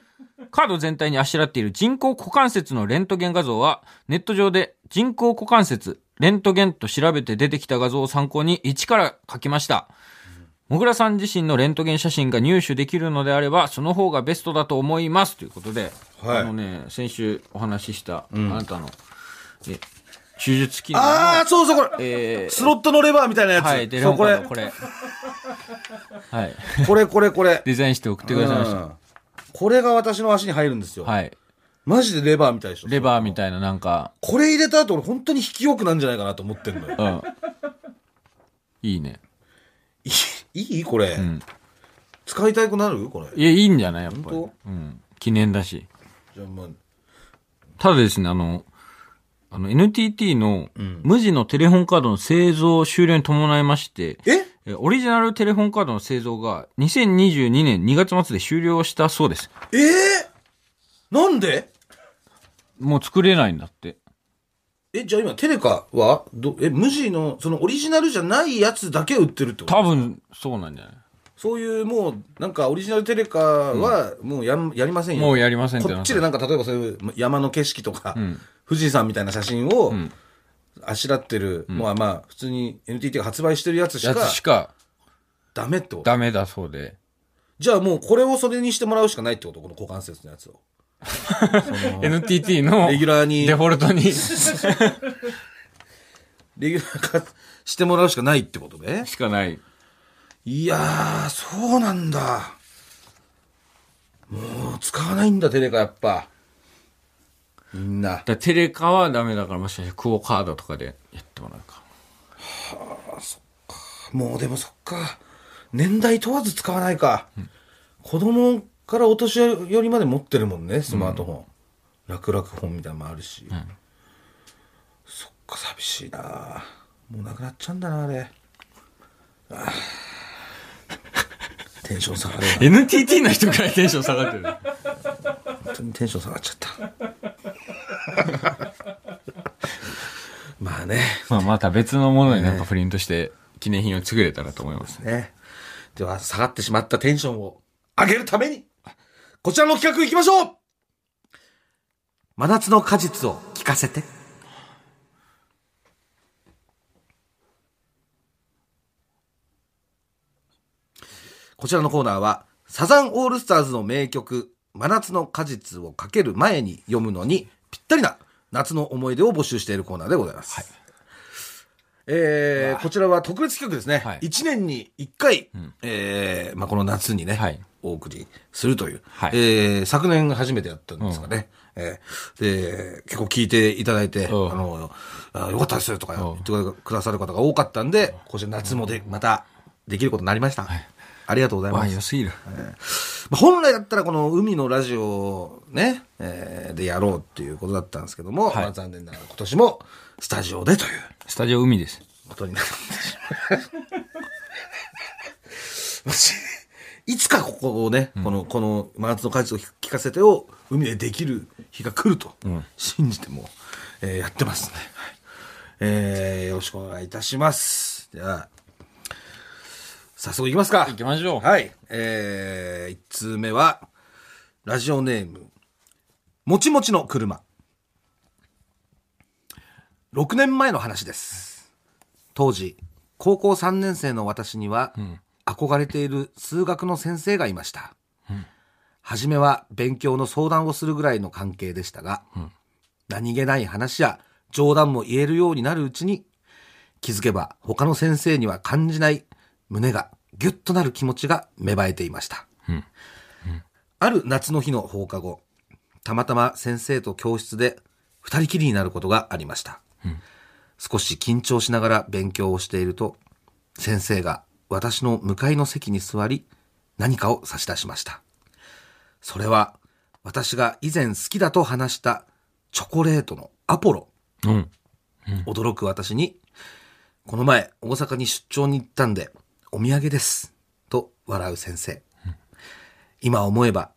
カード全体にあしらっている人工股関節のレントゲン画像は、ネット上で人工股関節、レントゲンと調べて出てきた画像を参考に一から描きました。もぐらさん自身のレントゲン写真が入手できるのであれば、その方がベストだと思います。ということで、はいあのね、先週お話しした、あなたの、え、手術機能の、ああ、そうそう、これ。えースロットのレバーみたいなやつ。はい、テレ。これ。はい。これ、これ、これ。デザインして送ってくださいましうんこれが私の足に入るんですよ。た。はい。マジでレバーみたいでしょ。レバーみたいな、なんか、これ入れた後、俺本当に引きよくなんじゃないかなと思ってんのよ。うん。いいね。いいいいこれ、ん使いたくなる？これ。いや、いいんじゃない？やっぱり本。うん。記念だし。じゃあ、まあ、ただですね、あの、あの、NTT の無地のテレホンカードの製造終了に伴いまして、ええ？オリジナルテレホンカードの製造が2022年2月末で終了したそうです。えー、なんで？もう作れないんだって。え、じゃあ今、テレカはど、え、無地の、そのオリジナルじゃないやつだけ売ってるってこと？多分、そうなんじゃない？そういうもう、なんかオリジナルテレカはもうや,、やりませんよ。もうやりませんこっちでなんか例えばそういう山の景色とか、ん。富士山みたいな写真をんあしらってるのはまあ普通に NTT が発売してるやつしやかつしかダメってことダメだそうで。じゃあもうこれをそれにしてもらうしかないってこと？この股関節のやつを。NTT のレギュラーにデフォルトに。レギュラー化してもらうしかないってことね？しかない。いやー、そうなんだ。もう使わないんだ、テレカやっぱ。みんな。だテレカはダメだからもしかしてクオカードとかでやってもらうか。もうでもそっか。年代問わず使わないか。子供からお年寄りまで持ってるもんね、スマートフォン。楽々本みたいなのもあるし。そっか、寂しいなもうなくなっちゃうんだな、あれ。あーテンション下がるな。NTT の人くらいテンション下がってる。本当にテンション下がっちゃった。まあね。まあまた別のものになんかプリントして記念品を作れたらと思いますね。ね。では、下がってしまったテンションを上げるために、こちらの企画行きましょう真夏の果実を聞かせて。こちらのコーナーは、サザンオールスターズの名曲、真夏の果実をかける前に読むのにぴったりな夏の思い出を募集しているコーナーでございます。えーこちらは特別企画ですね。はい。1年に1回、えーまあ、この夏にね、はい。お送りするという、はい。えー昨年初めてやったんですかね。えーで、結構聞いていただいて、あうん。の、あよかったですとかうん。言ってくださる方が多かったんで、こちら夏もで、またできることになりました。ありがとうございます良。すぎる。まあ本来だったらこの海のラジオをね、えーでやろうっていうことだったんですけども、はいまあ残念ながら今年もスタジオでというスタジオ海です。ことになってしまう。もしいつかここをね、この、この真夏の果実を聞かせてを海でできる日が来ると信じても、えーやってますね。はいえーよろしくお願いいたします。じゃあ、早速いきますか。行きましょう。はい。えー、一通目は、ラジオネーム、もちもちの車。6年前の話です。当時、高校3年生の私には、憧れている数学の先生がいました。初めは勉強の相談をするぐらいの関係でしたが、何気ない話や冗談も言えるようになるうちに、気づけば他の先生には感じない胸がギュッとなる気持ちが芽生えていました。ある夏の日の放課後、たまたま先生と教室で二人きりになることがありました。少し緊張しながら勉強をしていると、先生が私の向かいの席に座り、何かを差し出しました。それは、私が以前好きだと話したチョコレートのアポロ。うん。驚く私に、この前大阪に出張に行ったんで、お土産です。と笑う先生。今思えば、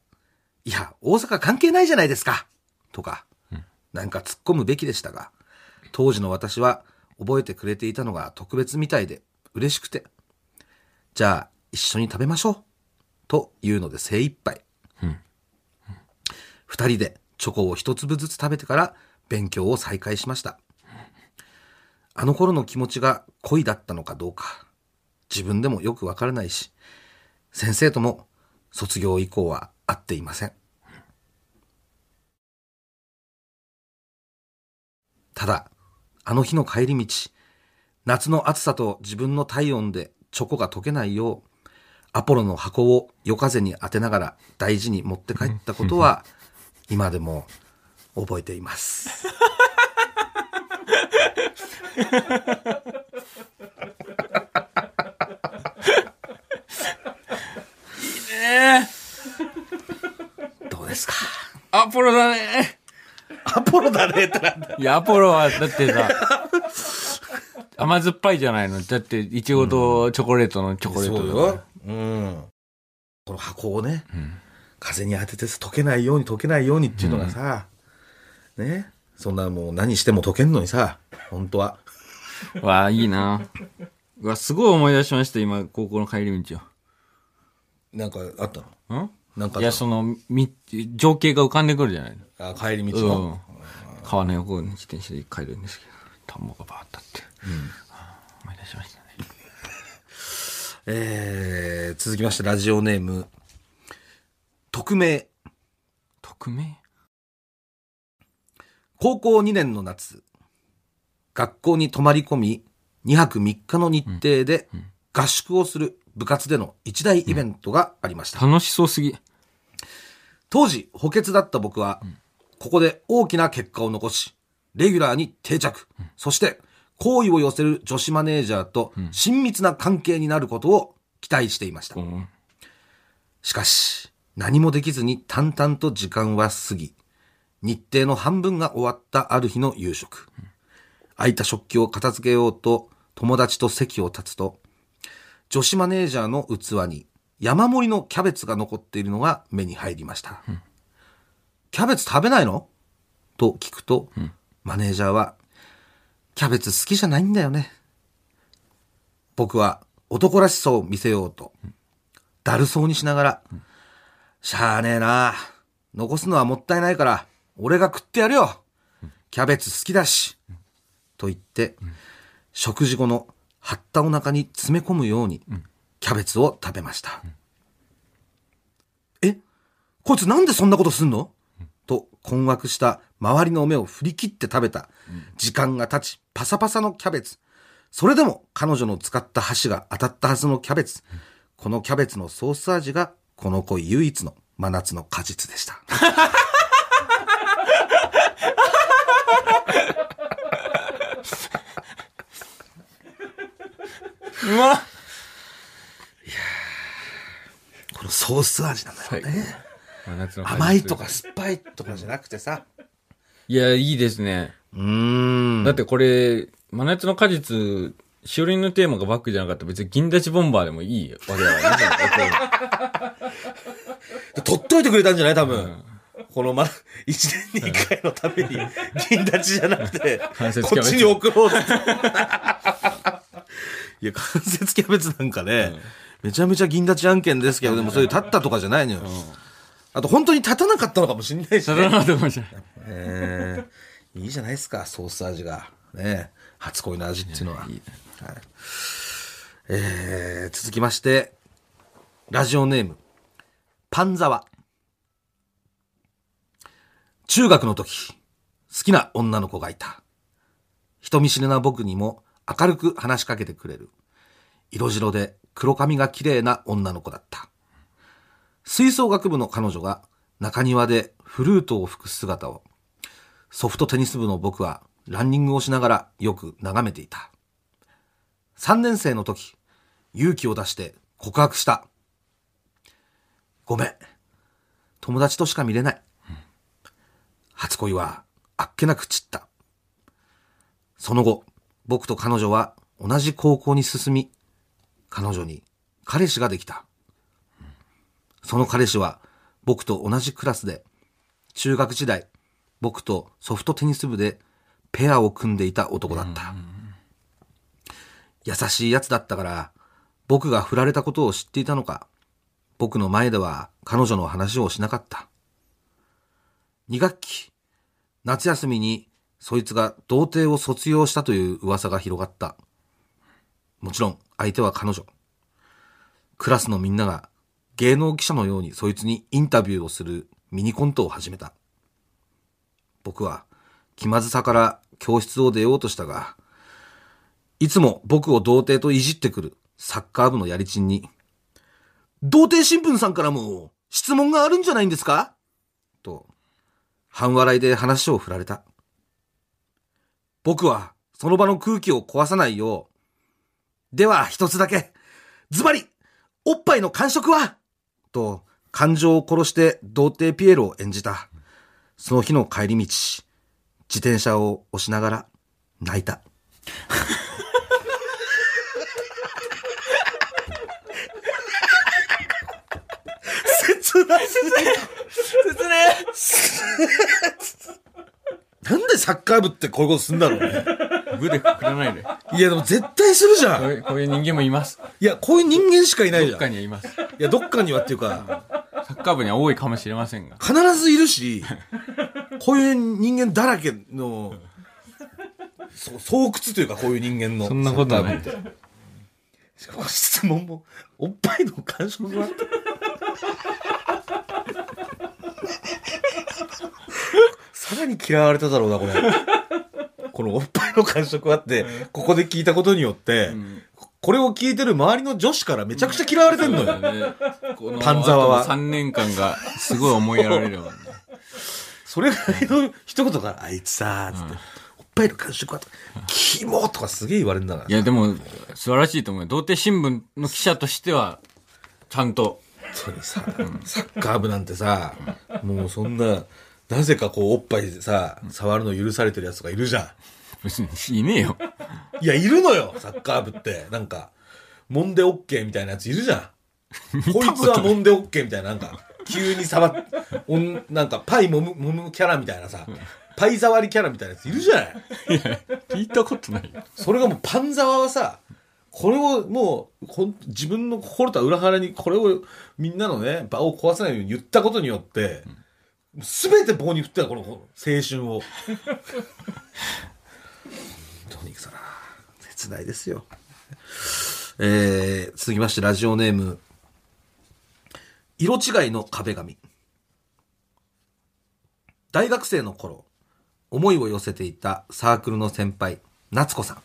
いや、大阪関係ないじゃないですか。とか、なんか突っ込むべきでしたが、当時の私は覚えてくれていたのが特別みたいで嬉しくて、じゃあ一緒に食べましょう。というので精一杯。二人でチョコを一粒ずつ食べてから勉強を再開しました。あの頃の気持ちが恋だったのかどうか、自分でもよくわからないし、先生とも卒業以降は会っていません。ただ、あの日の帰り道、夏の暑さと自分の体温でチョコが溶けないよう、アポロの箱を夜風に当てながら大事に持って帰ったことは、今でも覚えています。えどうですか？アポロだね。アポロだねってなんだ。いや、アポロは、だってさ、甘酸っぱいじゃないの。だって、いちごとチョコレートのチョコレートそうよ。うん。この箱をね、風に当てて溶けないように溶けないようにっていうのがさ、ね。そんなもう何しても溶けんのにさ、本当は。わあ、いいな。うわ、すごい思い出しました、今、高校の帰り道を。なんかあったの？ん？なんかあったの？いや、その、み、情景が浮かんでくるじゃないあ帰り道の。うのん。川の横に自転車で帰るんですけど、田んぼがバーッとあって。あー思い出しましたね。えー、続きましてラジオネーム匿名。匿名？高校2年の夏学校に泊まり込み2泊3日の日程で合宿をする部活での一大イベントがありました、楽しそうすぎ。当時補欠だった僕は、ここで大きな結果を残しレギュラーに定着、そして好意を寄せる女子マネージャーと親密な関係になることを期待していました、うん。しかし、何もできずに淡々と時間は過ぎ、日程の半分が終わったある日の夕食。空いた食器を片付けようと友達と席を立つと、女子マネージャーの器に山盛りのキャベツが残っているのが目に入りました。キャベツ食べないの？と聞くと、マネージャーは、キャベツ好きじゃないんだよね。僕は男らしさを見せようと、だるそうにしながら、しゃあねえな。残すのはもったいないから、俺が食ってやるよ。キャベツ好きだし。と言って、食事後の張ったお腹に詰め込むように、キャベツを食べました。え？こいつなんでそんなことすんの？と困惑した周りの目を振り切って食べた。時間が経ち、パサパサのキャベツ。それでも彼女の使った箸が当たったはずのキャベツ。このキャベツのソース味がこの恋唯一の真夏の果実でした。うまっこのソース味なんだよね。甘いとか酸っぱいとかじゃなくてさ。いや、いいですね。うーん。だってこれ、真夏の果実、しおりんのテーマがバックじゃなかったら別に銀立ちボンバーでもいいわけだからね。取っといてくれたんじゃない多分。このま、一年に一回のために、銀立ちじゃなくて、こっちに送ろうって。いや、関節キャベツなんかね、めちゃめちゃ銀立ち案件ですけど、でもそういう立ったとかじゃないのよ。あと本当に立たなかったのかもしれないしさだね。なと思いました。えーいいじゃないですか、ソース味が。ね初恋の味っていうのは。いいねはいえー続きまして、ラジオネーム、パンザワ。中学の時、好きな女の子がいた。人見知りな僕にも明るく話しかけてくれる。色白で黒髪が綺麗な女の子だった。吹奏楽部の彼女が中庭でフルートを吹く姿を、ソフトテニス部の僕はランニングをしながらよく眺めていた。3年生の時、勇気を出して告白した。ごめん。友達としか見れない。初恋はあっけなく散った。その後、僕と彼女は同じ高校に進み、彼女に彼氏ができた。その彼氏は僕と同じクラスで、中学時代、僕とソフトテニス部でペアを組んでいた男だった。優しいやつだったから、僕が振られたことを知っていたのか、僕の前では彼女の話をしなかった。2学期、夏休みにそいつが童貞を卒業したという噂が広がった。もちろん相手は彼女。クラスのみんなが芸能記者のようにそいつにインタビューをするミニコントを始めた。僕は気まずさから教室を出ようとしたが、いつも僕を童貞といじってくるサッカー部のやりちんに、童貞新聞さんからも質問があるんじゃないんですか？と、半笑いで話を振られた。僕はその場の空気を壊さないよう、では一つだけ、ズバリ、おっぱいの感触はと、感情を殺して童貞ピエロを演じた。その日の帰り道、自転車を押しながら泣いた。切ない。切ねなんでサッカー部ってこういうことすんだろうね。部でくくらないで。いやでも絶対するじゃ。こうんいうこういう人間もいます。いや、こういう人間しかいないじどっゃん。いかにはいます。や、どっかにはっていうか、サッカー部には多いかもしれませんが。必ずいるし、こういう人間だらけの、そ巣窟というか、こういう人間の。そんなことはないしかも質問も、おっぱいの感触があって。さらに嫌われただろうな、これ。このおっぱいの感触あって、ここで聞いたことによって、これを聞いてる周りの女子からめちゃくちゃ嫌われてんのよ。ね、このパンザワは3年間がすごい思いやられるもんね。それぐらいの一言から、あいつさー、つって、おっぱいの感触あった。キモとかすげえ言われるんだから。いや、でも、素晴らしいと思うよ。童貞新聞の記者としては、ちゃんと。本当にさ、サッカー部なんてさ、もうそんな、なぜかこう、おっぱいさ、触るの許されてるやつがいるじゃん。別にいねえよ。いや、いるのよ、サッカー部って。なんか、揉んでオッケーみたいなやついるじゃん。こいつは揉んでオッケーみたいな、なんか、急に触っ、おんなんか、パイ揉む、揉むキャラみたいなさ、パイ触りキャラみたいなやついるじゃない。聞いたことないよ。それがもうパンザワはさ、これをもうほん、自分の心とは裏腹にこれをみんなのね、場を壊さないように言ったことによって、すべて棒に振ってた、この青春を。本当にさ、切ないですよ。えー、続きましてラジオネーム、色違いの壁紙。大学生の頃、思いを寄せていたサークルの先輩、夏子さん。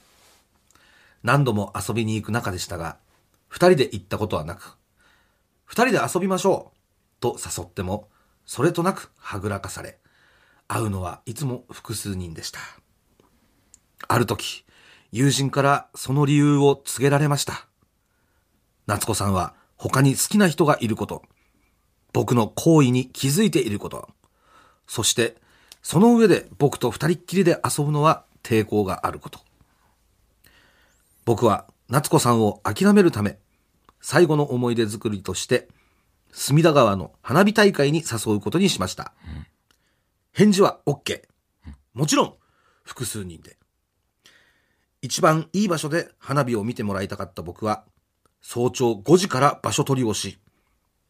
何度も遊びに行く仲でしたが、二人で行ったことはなく、二人で遊びましょうと誘っても、それとなくはぐらかされ、会うのはいつも複数人でした。ある時、友人からその理由を告げられました。夏子さんは他に好きな人がいること、僕の行為に気づいていること、そしてその上で僕と二人っきりで遊ぶのは抵抗があること。僕は夏子さんを諦めるため、最後の思い出作りとして、隅田川の花火大会に誘うことにしました。返事は OK。もちろん、複数人で。一番いい場所で花火を見てもらいたかった僕は、早朝5時から場所取りをし、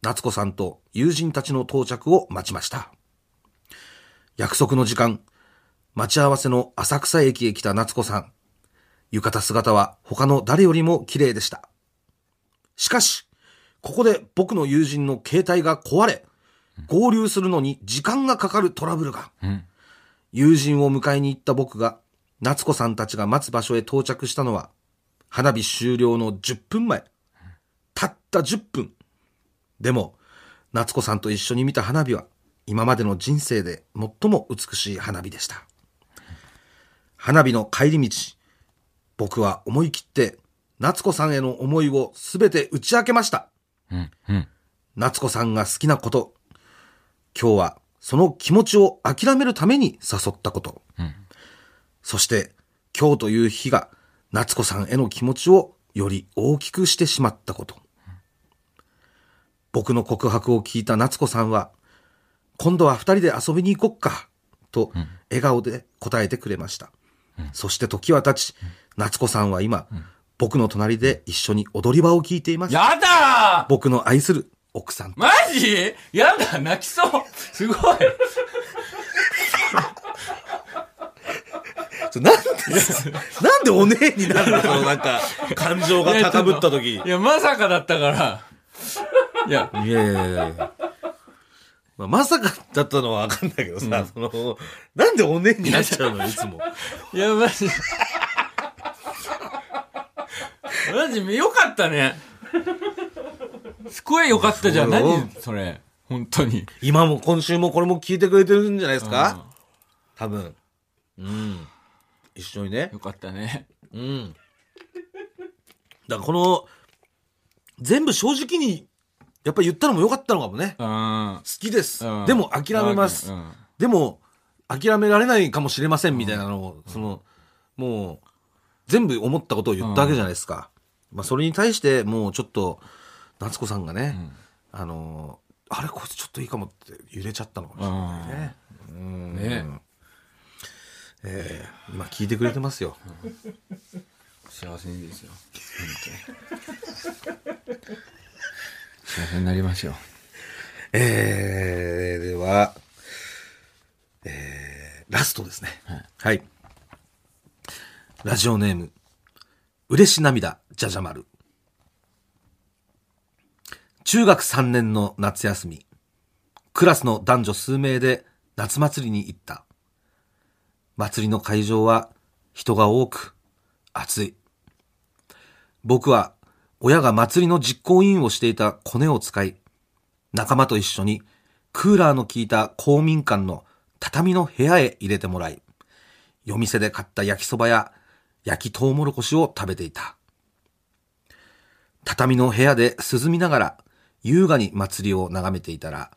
夏子さんと友人たちの到着を待ちました。約束の時間、待ち合わせの浅草駅へ来た夏子さん。浴衣姿は他の誰よりも綺麗でした。しかし、ここで僕の友人の携帯が壊れ、合流するのに時間がかかるトラブルが。うん。友人を迎えに行った僕が、夏子さんたちが待つ場所へ到着したのは、花火終了の10分前。たった10分。でも、夏子さんと一緒に見た花火は、今までの人生で最も美しい花火でした。花火の帰り道、僕は思い切って、夏子さんへの思いをすべて打ち明けました。うん。うん。夏子さんが好きなこと。今日はその気持ちを諦めるために誘ったこと。うんそして今日という日が夏子さんへの気持ちをより大きくしてしまったこと。僕の告白を聞いた夏子さんは、今度は二人で遊びに行こっか、と笑顔で答えてくれました。そして時は経ち、夏子さんは今、僕の隣で一緒に踊り場を聞いています。やだー僕の愛する奥さんとマジ？やだ泣きそうすごい なんで、なんでお姉になるの？そのなんか、感情が高ぶった時。いいや、まさかだったから。いや、やいやいやいや。まあ、まさかだったのはわかんないけどさ、その、なんでお姉になっちゃうの？いつも。いや、マジ。マジ、よかったね。すごいよかったじゃん。何それ。本当に。今も今週もこれも聞いてくれてるんじゃないですうんか多分。うん。一緒にね。よかったね。うん。だからこの、全部正直に、やっぱり言ったのもよかったのかもね。うん。好きです。うんでも諦めます。うんでも、諦められないかもしれませんみたいなのを、その、もう、全部思ったことを言ったわけじゃないですか。まあ、それに対して、もうちょっと、夏子さんがね、あのーあれ、こいつちょっといいかもって揺れちゃったのかもしれないね。うんねえー今聞いてくれてますよ。幸せにですよ。幸せになりますよ。えー、では、えー、ラストですね。はい。ラジオネーム、嬉し涙、じゃじゃ丸。中学3年の夏休み、クラスの男女数名で夏祭りに行った。祭りの会場は人が多く、暑い。僕は親が祭りの実行委員をしていたコネを使い、仲間と一緒にクーラーの効いた公民館の畳の部屋へ入れてもらい、夜店で買った焼きそばや焼きとうもろこしを食べていた。畳の部屋で涼みながら優雅に祭りを眺めていたら、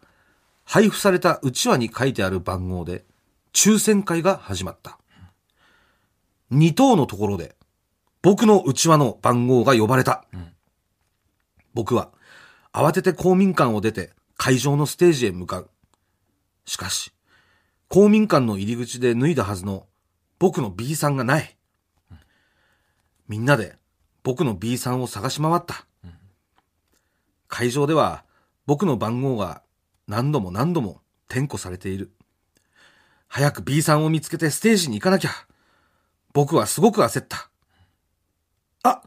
配布されたうちわに書いてある番号で抽選会が始まった。2等のところで僕のうちわの番号が呼ばれた。僕は慌てて公民館を出て会場のステージへ向かう。しかし、公民館の入り口で脱いだはずの僕の B さんがない。みんなで僕の B さんを探し回った。会場では僕の番号が何度も何度も点呼されている。早く B さんを見つけてステージに行かなきゃ。僕はすごく焦った。あ、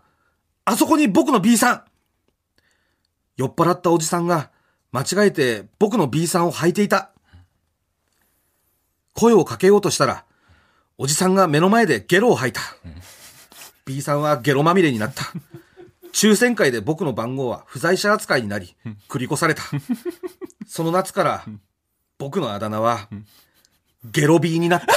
あそこに僕の B さん酔っ払ったおじさんが間違えて僕の B さんを履いていた。声をかけようとしたら、おじさんが目の前でゲロを吐いた。B さんはゲロまみれになった。抽選会で僕の番号は不在者扱いになり、繰り越された。その夏から、僕のあだ名は、ゲロ B になった。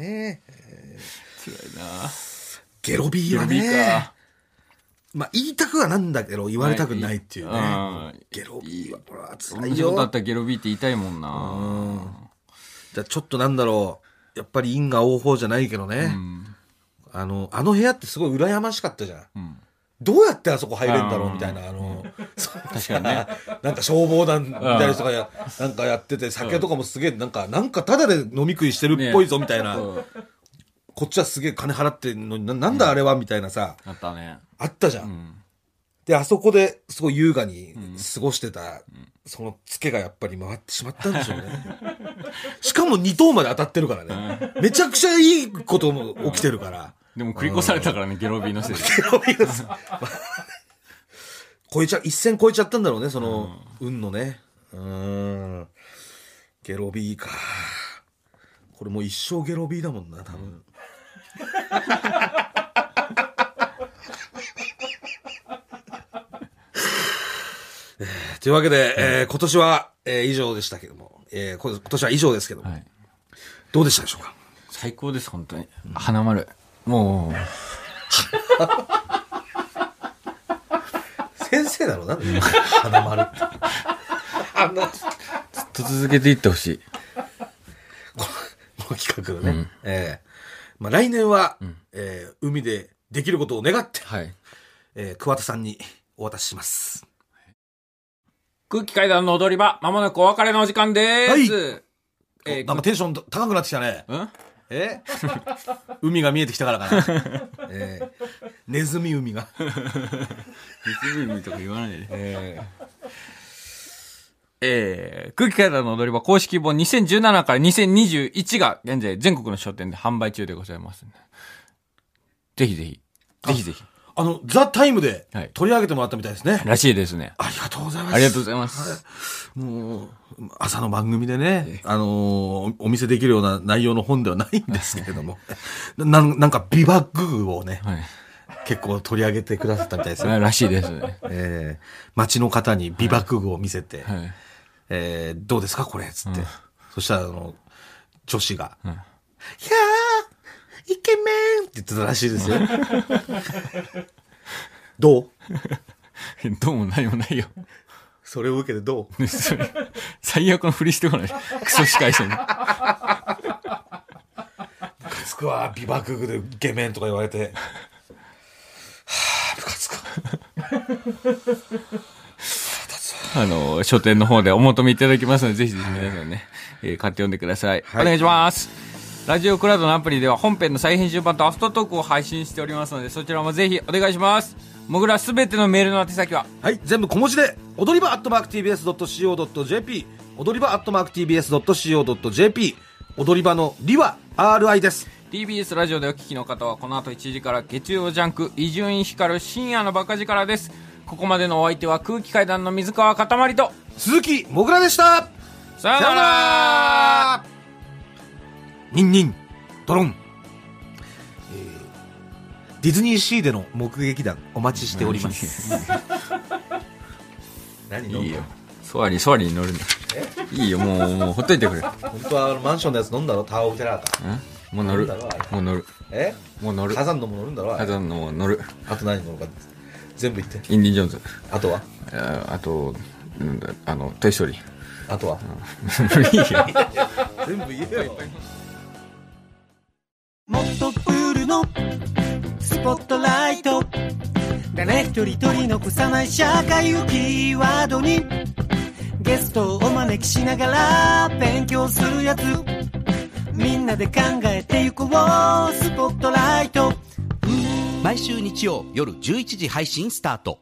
ねえ辛いなゲロ B はゲロ B ねか。まあ言いたくはなんだけど、言われたくないっていうね。はいゲロ B は、これは辛同いことあったらゲロビーって言いたいもんうんなじゃあちょっとなんだろう。やっぱり因果応報じゃないけどね。うん。あの、あの部屋ってすごい羨ましかったじゃん。うん。どうやってあそこ入れんだろううんみたいな、あの、確確かにね。なんか消防団みたいな人がや、なんかやってて、酒とかもすげえ、なんか、なんかただで飲み食いしてるっぽいぞみたいな、うんこっちはすげえ金払ってんのにな、なんだあれはみたいなさ、あったね。あったじゃ。うんん。で、あそこですごい優雅に過ごしてた、そのツケがやっぱり回ってしまったんでしょうね。しかも2等まで当たってるからね。めちゃくちゃいいことも起きてるから。でも繰り越されたからね、ゲロビーのせいで。ゲロビーです 超えちゃ、一線超えちゃったんだろうね、その、運のね。うーん。ゲロビーか。これもう一生ゲロビーだもんな、多分。え ーというわけで、えー今年は、えー以上でしたけども、えーこ今年は以上ですけども、はい。どうでしたでしょうか？最高です、本当に。花丸。も 先生だろうな、花丸って。ずっと続けていってほしい。この企画のね。えーまあ、来年は、えー海でできることを願って、はい。えー桑田さんにお渡しします。空気階段の踊り場、まもなくお別れのお時間ではいす。えーなんかテンション高くなってきたね。うん？え？海が見えてきたからかな。えーネズミ海が。湖とか言わないで。ええー、空気階段の踊り場公式本2017から2021が現在全国の書店で販売中でございます、ね。ぜひぜひ。ぜひぜひ。ーあの、ザ・タイムではい取り上げてもらったみたいですね。らしいですね。ありがとうございます。ありがとうございます。もう、朝の番組でね、あのーお見せできるような内容の本ではないんですけれども、ななんかビバッグをね、はい。結構取り上げてくださったみたいですよ。らしいですね。えー街の方に美爆具を見せて、はい。えーどうですかこれつって。そしたら、あの、女子が、んいやー、イケメンって言ってたらしいですよ。どう？どうも何もないよ。それを受けてどう？最悪のふりしてこない。クソ司会者に。つくわ美爆具でイケメンとか言われてはあムカつくあの、書店の方でお求めいただきますので、ぜひぜひ皆さんね、えー買って読んでください。はい。お願いします。ラジオクラウドのアプリでは本編の再編集版とアフタートークを配信しておりますので、そちらもぜひお願いします。もぐらすべてのメールの宛先は、はい。全部小文字で踊り場アットマーク TBS.CO.JP 踊り場アットマーク TBS.CO.JP 踊り場のりは RI です。TBS ラジオでお聞きの方はこの後1時から月曜ジャンク伊集院光る深夜のバカ力ですここまでのお相手は空気階段の水川かたまりと鈴木もぐらでした。さよなさよなら。らニンニンドロン、えーディズニーシーでの目撃談お待ちしております。何いいよ。ソアリンソアリンに乗るんだ。いいよもうもうほっといてくれ。本当はあのマンションのやつ飲んだろ？タワーオブテラーかん？もう乗る。もう乗る。え？もう乗る。火山のも乗るんだろ？火山のもう乗る。あと何飲むか全部言って。インディ・ジョーンズ。あとは？ああとなんだあのトイ・ストーリー。あとは？いいよ。全部言えよ。もっとプールのスポットライト。誰一人取り残さない社会をキーワードに。ゲストをお招きしながら勉強するやつ。みんなで考えてゆこうスポットライト毎週日曜夜11時配信スタート。